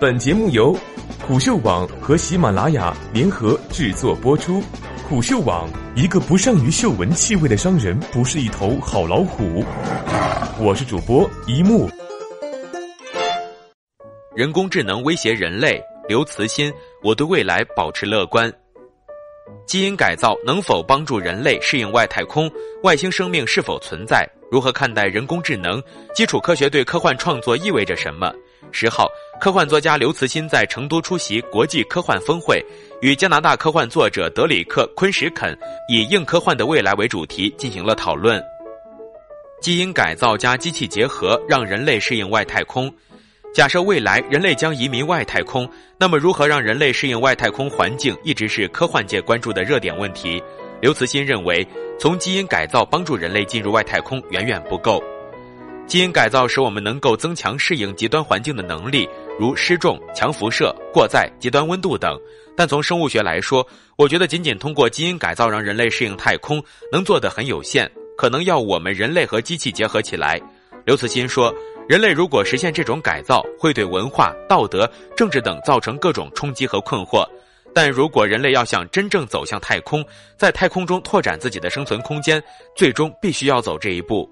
本节目由虎嗅网和喜马拉雅联合制作播出。虎嗅网：一个不善于嗅闻气味的商人，不是一头好老虎。我是主播一木。人工智能威胁人类，刘慈欣，我对未来保持乐观。基因改造能否帮助人类适应外太空？外星生命是否存在？如何看待人工智能？基础科学对科幻创作意味着什么？十号，科幻作家刘慈欣在成都出席国际科幻峰会，与加拿大科幻作者德里克·昆什肯以“硬科幻的未来”为主题进行了讨论。基因改造加机器结合，让人类适应外太空。假设未来人类将移民外太空，那么如何让人类适应外太空环境，一直是科幻界关注的热点问题。刘慈欣认为，从基因改造帮助人类进入外太空远远不够。基因改造使我们能够增强适应极端环境的能力，如失重、强辐射、过载、极端温度等。但从生物学来说，我觉得仅仅通过基因改造让人类适应太空，能做的很有限，可能要我们人类和机器结合起来。刘慈欣说，人类如果实现这种改造，会对文化、道德、政治等造成各种冲击和困惑。但如果人类要想真正走向太空，在太空中拓展自己的生存空间，最终必须要走这一步。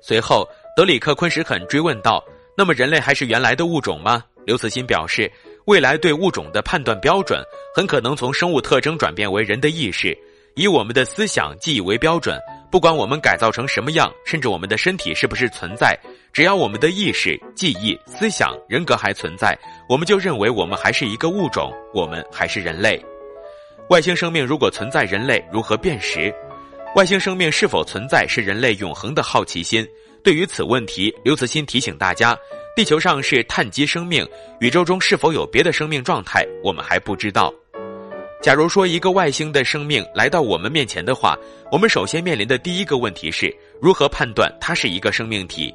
随后。德里克·昆什肯追问道：“那么人类还是原来的物种吗？”刘慈欣表示：“未来对物种的判断标准很可能从生物特征转变为人的意识，以我们的思想记忆为标准。不管我们改造成什么样，甚至我们的身体是不是存在，只要我们的意识、记忆、思想、人格还存在，我们就认为我们还是一个物种，我们还是人类。外星生命如果存在，人类如何辨识？外星生命是否存在，是人类永恒的好奇心。”对于此问题，刘慈欣提醒大家：地球上是碳基生命，宇宙中是否有别的生命状态，我们还不知道。假如说一个外星的生命来到我们面前的话，我们首先面临的第一个问题是如何判断它是一个生命体。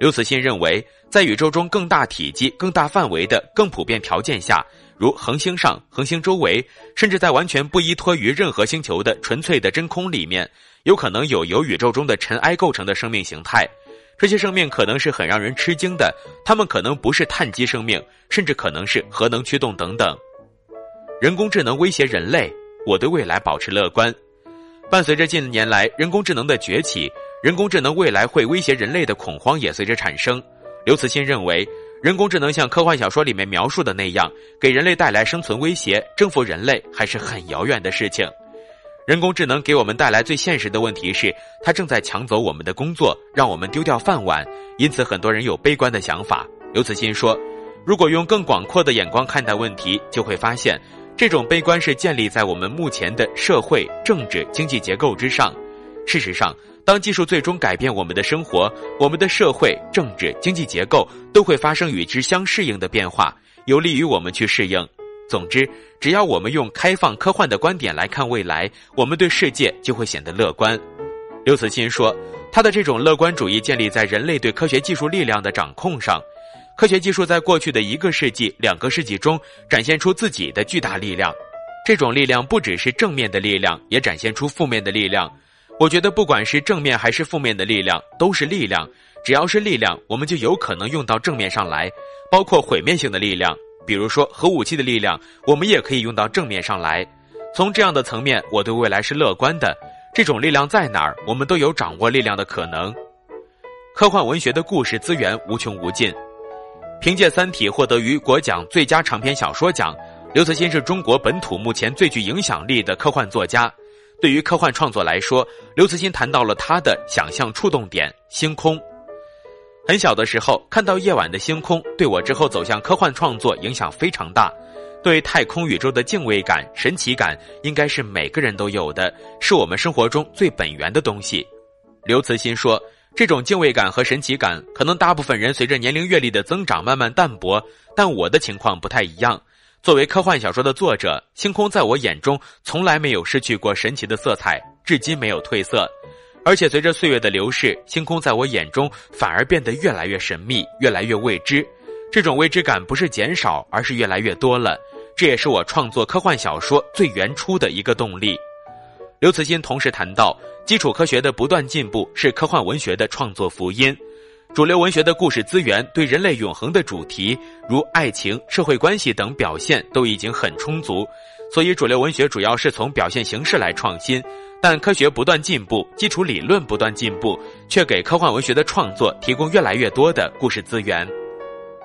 刘慈欣认为，在宇宙中更大体积、更大范围的更普遍条件下，如恒星上、恒星周围，甚至在完全不依托于任何星球的纯粹的真空里面。有可能有由宇宙中的尘埃构成的生命形态，这些生命可能是很让人吃惊的，它们可能不是碳基生命，甚至可能是核能驱动等等。人工智能威胁人类，我对未来保持乐观。伴随着近年来人工智能的崛起，人工智能未来会威胁人类的恐慌也随之产生。刘慈欣认为，人工智能像科幻小说里面描述的那样，给人类带来生存威胁，征服人类还是很遥远的事情。人工智能给我们带来最现实的问题是，它正在抢走我们的工作，让我们丢掉饭碗。因此，很多人有悲观的想法。刘慈欣说：“如果用更广阔的眼光看待问题，就会发现，这种悲观是建立在我们目前的社会、政治、经济结构之上。事实上，当技术最终改变我们的生活，我们的社会、政治、经济结构都会发生与之相适应的变化，有利于我们去适应。”总之，只要我们用开放科幻的观点来看未来，我们对世界就会显得乐观。刘慈欣说，他的这种乐观主义建立在人类对科学技术力量的掌控上。科学技术在过去的一个世纪、两个世纪中展现出自己的巨大力量，这种力量不只是正面的力量，也展现出负面的力量。我觉得，不管是正面还是负面的力量，都是力量。只要是力量，我们就有可能用到正面上来，包括毁灭性的力量。比如说核武器的力量，我们也可以用到正面上来。从这样的层面，我对未来是乐观的。这种力量在哪儿，我们都有掌握力量的可能。科幻文学的故事资源无穷无尽。凭借《三体》获得雨果奖最佳长篇小说奖，刘慈欣是中国本土目前最具影响力的科幻作家。对于科幻创作来说，刘慈欣谈到了他的想象触动点——星空。很小的时候看到夜晚的星空，对我之后走向科幻创作影响非常大。对太空宇宙的敬畏感、神奇感，应该是每个人都有的，是我们生活中最本源的东西。刘慈欣说，这种敬畏感和神奇感，可能大部分人随着年龄阅历的增长慢慢淡薄，但我的情况不太一样。作为科幻小说的作者，星空在我眼中从来没有失去过神奇的色彩，至今没有褪色。而且随着岁月的流逝，星空在我眼中反而变得越来越神秘，越来越未知。这种未知感不是减少，而是越来越多了。这也是我创作科幻小说最原初的一个动力。刘慈欣同时谈到，基础科学的不断进步是科幻文学的创作福音。主流文学的故事资源对人类永恒的主题，如爱情、社会关系等表现都已经很充足，所以主流文学主要是从表现形式来创新。但科学不断进步，基础理论不断进步，却给科幻文学的创作提供越来越多的故事资源。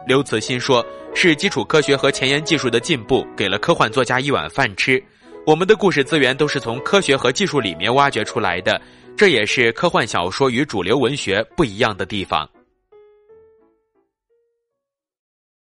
刘慈欣说：“是基础科学和前沿技术的进步，给了科幻作家一碗饭吃。我们的故事资源都是从科学和技术里面挖掘出来的，这也是科幻小说与主流文学不一样的地方。”